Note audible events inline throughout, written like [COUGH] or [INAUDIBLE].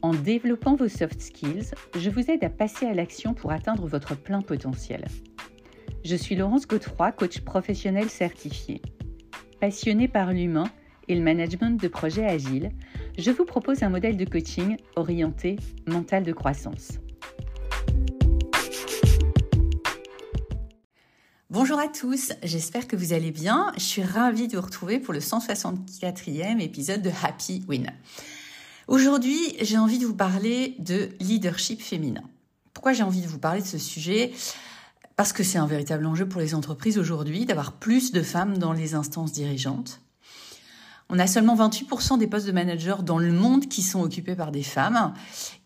En développant vos soft skills, je vous aide à passer à l'action pour atteindre votre plein potentiel. Je suis Laurence Godefroy, coach professionnel certifié. Passionnée par l'humain et le management de projets agiles, je vous propose un modèle de coaching orienté mental de croissance. Bonjour à tous, j'espère que vous allez bien. Je suis ravie de vous retrouver pour le 164e épisode de Happy Win. Aujourd'hui, j'ai envie de vous parler de leadership féminin. Pourquoi j'ai envie de vous parler de ce sujet? Parce que c'est un véritable enjeu pour les entreprises aujourd'hui d'avoir plus de femmes dans les instances dirigeantes. On a seulement 28% des postes de managers dans le monde qui sont occupés par des femmes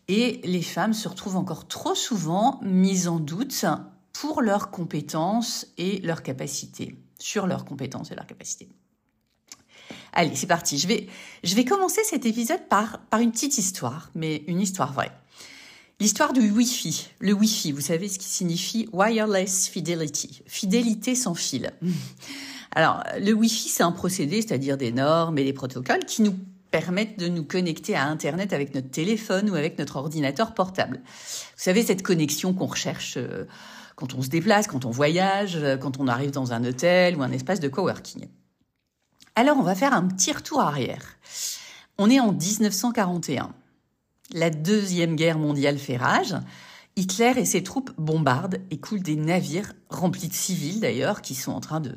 et les femmes se retrouvent encore trop souvent mises en doute pour leurs compétences et leurs capacités, sur leurs compétences et leurs capacités. Allez, c'est parti. Je vais, je vais commencer cet épisode par, par une petite histoire, mais une histoire vraie. L'histoire du Wi-Fi. Le Wi-Fi, vous savez ce qui signifie wireless fidelity, fidélité sans fil. [LAUGHS] Alors, le Wi-Fi, c'est un procédé, c'est-à-dire des normes et des protocoles qui nous permettent de nous connecter à Internet avec notre téléphone ou avec notre ordinateur portable. Vous savez, cette connexion qu'on recherche euh, quand on se déplace, quand on voyage, euh, quand on arrive dans un hôtel ou un espace de coworking. Alors, on va faire un petit retour arrière. On est en 1941. La Deuxième Guerre mondiale fait rage. Hitler et ses troupes bombardent et coulent des navires remplis de civils d'ailleurs qui sont en train de,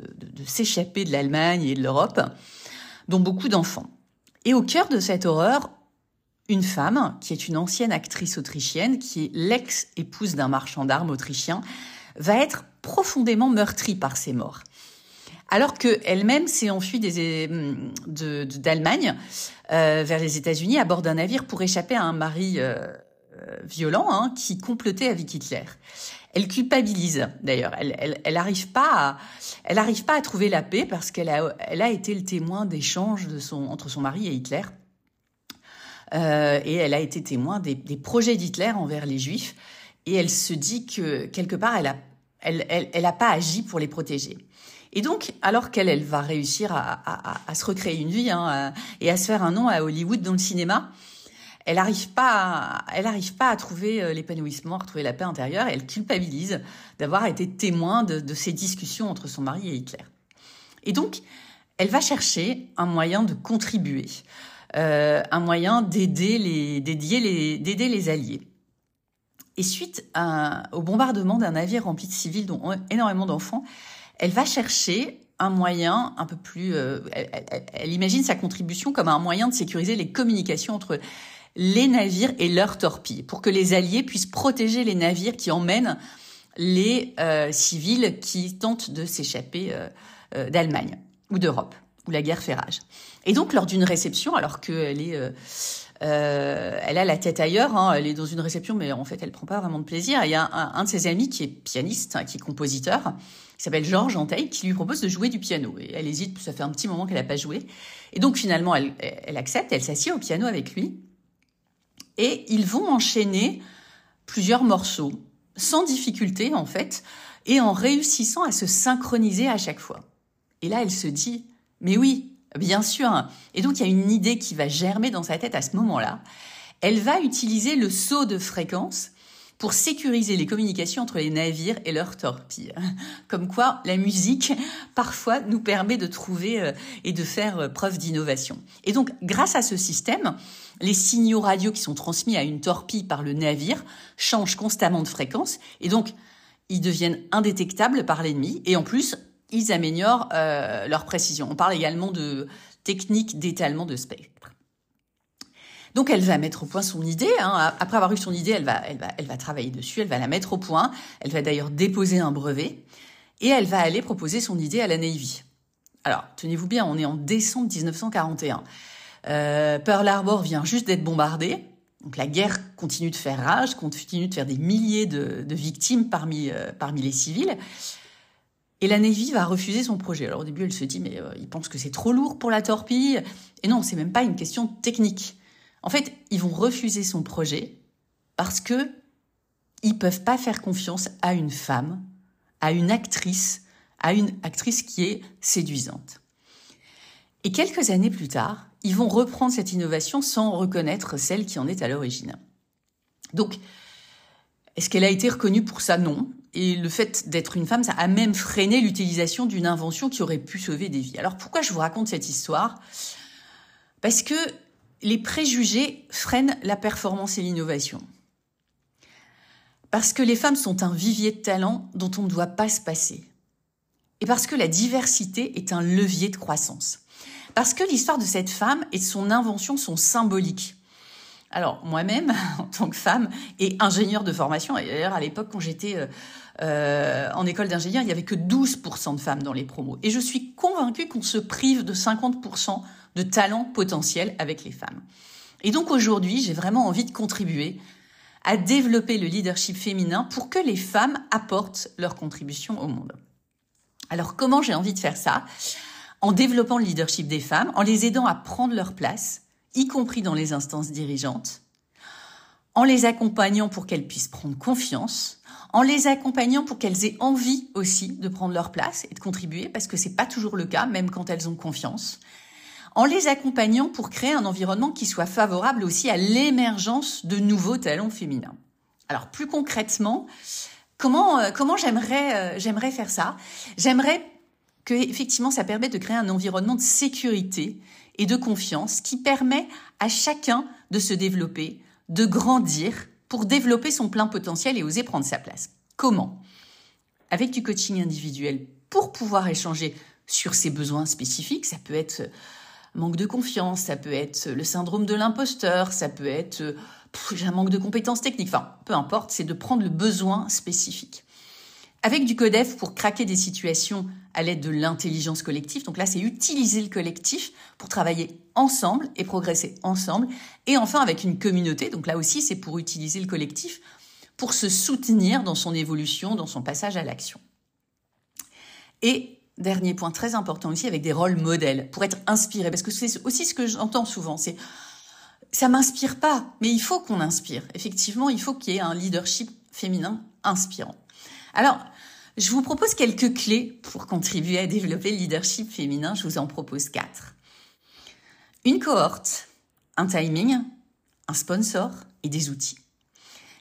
s'échapper de l'Allemagne et de l'Europe, dont beaucoup d'enfants. Et au cœur de cette horreur, une femme, qui est une ancienne actrice autrichienne, qui est l'ex-épouse d'un marchand d'armes autrichien, va être profondément meurtrie par ces morts. Alors qu'elle-même s'est enfuie d'Allemagne euh, vers les États-Unis à bord d'un navire pour échapper à un mari euh, euh, violent hein, qui complotait avec Hitler. Elle culpabilise d'ailleurs. Elle, elle, arrive pas, à, elle arrive pas à trouver la paix parce qu'elle a, elle a été le témoin d'échanges de son entre son mari et Hitler. Euh, et elle a été témoin des, des projets d'Hitler envers les Juifs. Et elle se dit que quelque part, elle a, elle, elle, elle a pas agi pour les protéger. Et donc, alors qu'elle, elle va réussir à, se recréer une vie hein, et à se faire un nom à Hollywood dans le cinéma, elle n'arrive pas, à, trouver euh, l'épanouissement, à retrouver la paix intérieure. Elle culpabilise d'avoir été témoin de, ces discussions entre son mari et Hitler. Et donc, elle va chercher un moyen de contribuer, euh, un moyen d'aider les alliés. Et suite au bombardement d'un navire rempli de civils, dont énormément d'enfants, elle va chercher un moyen un peu plus. Euh, elle, imagine sa contribution comme un moyen de sécuriser les communications entre les navires et leurs torpilles, pour que les Alliés puissent protéger les navires qui emmènent les euh, civils qui tentent de s'échapper euh, d'Allemagne ou d'Europe, où la guerre fait rage. Et donc, lors d'une réception, alors qu'elle est... elle a la tête ailleurs, hein, elle est dans une réception, mais en fait, elle prend pas vraiment de plaisir. Il y a un, de ses amis qui est pianiste, qui est compositeur, qui s'appelle Georges Anteil, qui lui propose de jouer du piano. Et elle hésite, ça fait un petit moment qu'elle n'a pas joué. Et donc, finalement, elle accepte, elle s'assied au piano avec lui et ils vont enchaîner plusieurs morceaux sans difficulté en fait et en réussissant à se synchroniser à chaque fois. Et là, elle se dit, mais oui, bien sûr. Et donc, il y a une idée qui va germer dans sa tête à ce moment-là. Elle va utiliser le saut de fréquence pour sécuriser les communications entre les navires et leurs torpilles. Comme quoi, la musique, parfois, nous permet de trouver euh, et de faire euh, preuve d'innovation. Et donc, grâce à ce système, les signaux radio qui sont transmis à une torpille par le navire changent constamment de fréquence et donc ils deviennent indétectables par l'ennemi et en plus ils améliorent euh, leur précision. On parle également de techniques d'étalement de spectre. Donc elle va mettre au point son idée. Hein. Après avoir eu son idée, elle va, elle, va, elle va travailler dessus, elle va la mettre au point. Elle va d'ailleurs déposer un brevet et elle va aller proposer son idée à la Navy. Alors tenez-vous bien, on est en décembre 1941. Euh, Pearl Harbor vient juste d'être bombardé. Donc la guerre continue de faire rage, continue de faire des milliers de, victimes parmi, euh, parmi les civils. Et la Navy va refuser son projet. Alors au début, elle se dit, mais euh, ils pensent que c'est trop lourd pour la torpille. Et non, c'est même pas une question technique. En fait, ils vont refuser son projet parce que ils peuvent pas faire confiance à une femme, à une actrice, à une actrice qui est séduisante. Et quelques années plus tard, ils vont reprendre cette innovation sans reconnaître celle qui en est à l'origine. Donc, est-ce qu'elle a été reconnue pour ça? Non. Et le fait d'être une femme, ça a même freiné l'utilisation d'une invention qui aurait pu sauver des vies. Alors pourquoi je vous raconte cette histoire? Parce que les préjugés freinent la performance et l'innovation. Parce que les femmes sont un vivier de talent dont on ne doit pas se passer. Et parce que la diversité est un levier de croissance. Parce que l'histoire de cette femme et de son invention sont symboliques. Alors moi-même, [LAUGHS] en tant que femme et ingénieure de formation, et d'ailleurs à l'époque quand j'étais euh, euh, en école d'ingénieur, il n'y avait que 12% de femmes dans les promos. Et je suis convaincue qu'on se prive de 50% de talent potentiel avec les femmes. Et donc aujourd'hui, j'ai vraiment envie de contribuer à développer le leadership féminin pour que les femmes apportent leur contribution au monde. Alors comment j'ai envie de faire ça? En développant le leadership des femmes, en les aidant à prendre leur place, y compris dans les instances dirigeantes, en les accompagnant pour qu'elles puissent prendre confiance, en les accompagnant pour qu'elles aient envie aussi de prendre leur place et de contribuer, parce que c'est pas toujours le cas, même quand elles ont confiance, en les accompagnant pour créer un environnement qui soit favorable aussi à l'émergence de nouveaux talents féminins. Alors plus concrètement, comment euh, euh, j'aimerais faire ça? J'aimerais que effectivement ça permette de créer un environnement de sécurité et de confiance qui permet à chacun de se développer, de grandir pour développer son plein potentiel et oser prendre sa place. Comment? Avec du coaching individuel pour pouvoir échanger sur ses besoins spécifiques. Ça peut être euh, manque de confiance, ça peut être le syndrome de l'imposteur, ça peut être euh, j'ai un manque de compétences techniques. Enfin, peu importe, c'est de prendre le besoin spécifique. Avec du codef pour craquer des situations à l'aide de l'intelligence collective. Donc là, c'est utiliser le collectif pour travailler ensemble et progresser ensemble. Et enfin, avec une communauté. Donc là aussi, c'est pour utiliser le collectif pour se soutenir dans son évolution, dans son passage à l'action. Et dernier point très important aussi, avec des rôles modèles pour être inspiré. Parce que c'est aussi ce que j'entends souvent. C'est ça m'inspire pas, mais il faut qu'on inspire. Effectivement, il faut qu'il y ait un leadership féminin inspirant. Alors, je vous propose quelques clés pour contribuer à développer le leadership féminin. Je vous en propose quatre. Une cohorte, un timing, un sponsor et des outils.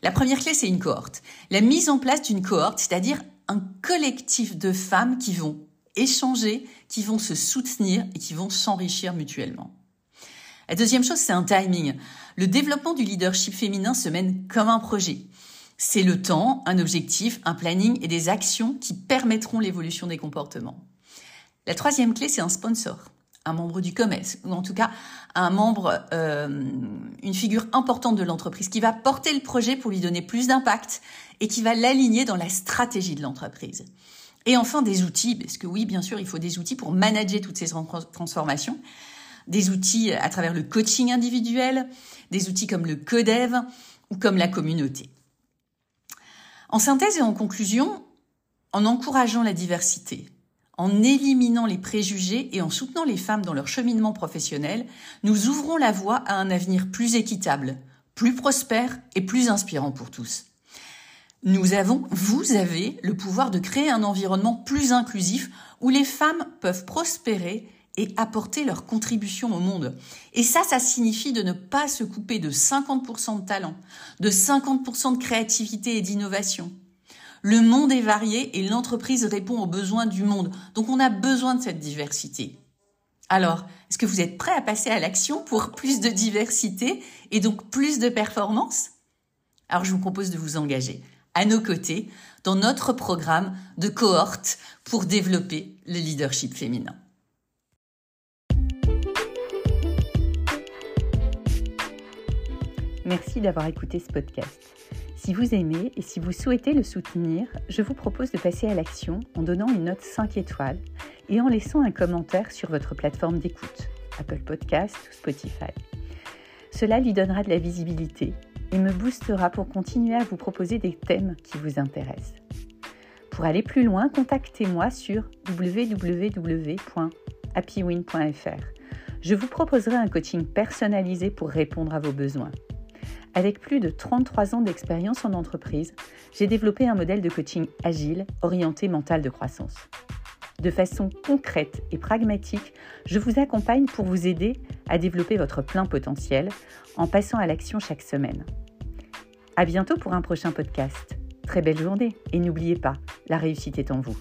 La première clé, c'est une cohorte. La mise en place d'une cohorte, c'est-à-dire un collectif de femmes qui vont échanger, qui vont se soutenir et qui vont s'enrichir mutuellement. La deuxième chose, c'est un timing. Le développement du leadership féminin se mène comme un projet. C'est le temps, un objectif, un planning et des actions qui permettront l'évolution des comportements. La troisième clé, c'est un sponsor, un membre du commerce, ou en tout cas un membre, euh, une figure importante de l'entreprise qui va porter le projet pour lui donner plus d'impact et qui va l'aligner dans la stratégie de l'entreprise. Et enfin, des outils, parce que oui, bien sûr, il faut des outils pour manager toutes ces transformations. Des outils à travers le coaching individuel, des outils comme le codev ou comme la communauté. En synthèse et en conclusion, en encourageant la diversité, en éliminant les préjugés et en soutenant les femmes dans leur cheminement professionnel, nous ouvrons la voie à un avenir plus équitable, plus prospère et plus inspirant pour tous. Nous avons, vous avez le pouvoir de créer un environnement plus inclusif où les femmes peuvent prospérer et apporter leur contribution au monde. Et ça, ça signifie de ne pas se couper de 50% de talent, de 50% de créativité et d'innovation. Le monde est varié et l'entreprise répond aux besoins du monde. Donc on a besoin de cette diversité. Alors, est-ce que vous êtes prêt à passer à l'action pour plus de diversité et donc plus de performance? Alors je vous propose de vous engager à nos côtés dans notre programme de cohorte pour développer le leadership féminin. Merci d'avoir écouté ce podcast. Si vous aimez et si vous souhaitez le soutenir, je vous propose de passer à l'action en donnant une note 5 étoiles et en laissant un commentaire sur votre plateforme d'écoute, Apple Podcast ou Spotify. Cela lui donnera de la visibilité et me boostera pour continuer à vous proposer des thèmes qui vous intéressent. Pour aller plus loin, contactez-moi sur www.happywin.fr. Je vous proposerai un coaching personnalisé pour répondre à vos besoins. Avec plus de 33 ans d'expérience en entreprise, j'ai développé un modèle de coaching agile orienté mental de croissance. De façon concrète et pragmatique, je vous accompagne pour vous aider à développer votre plein potentiel en passant à l'action chaque semaine. À bientôt pour un prochain podcast. Très belle journée et n'oubliez pas, la réussite est en vous.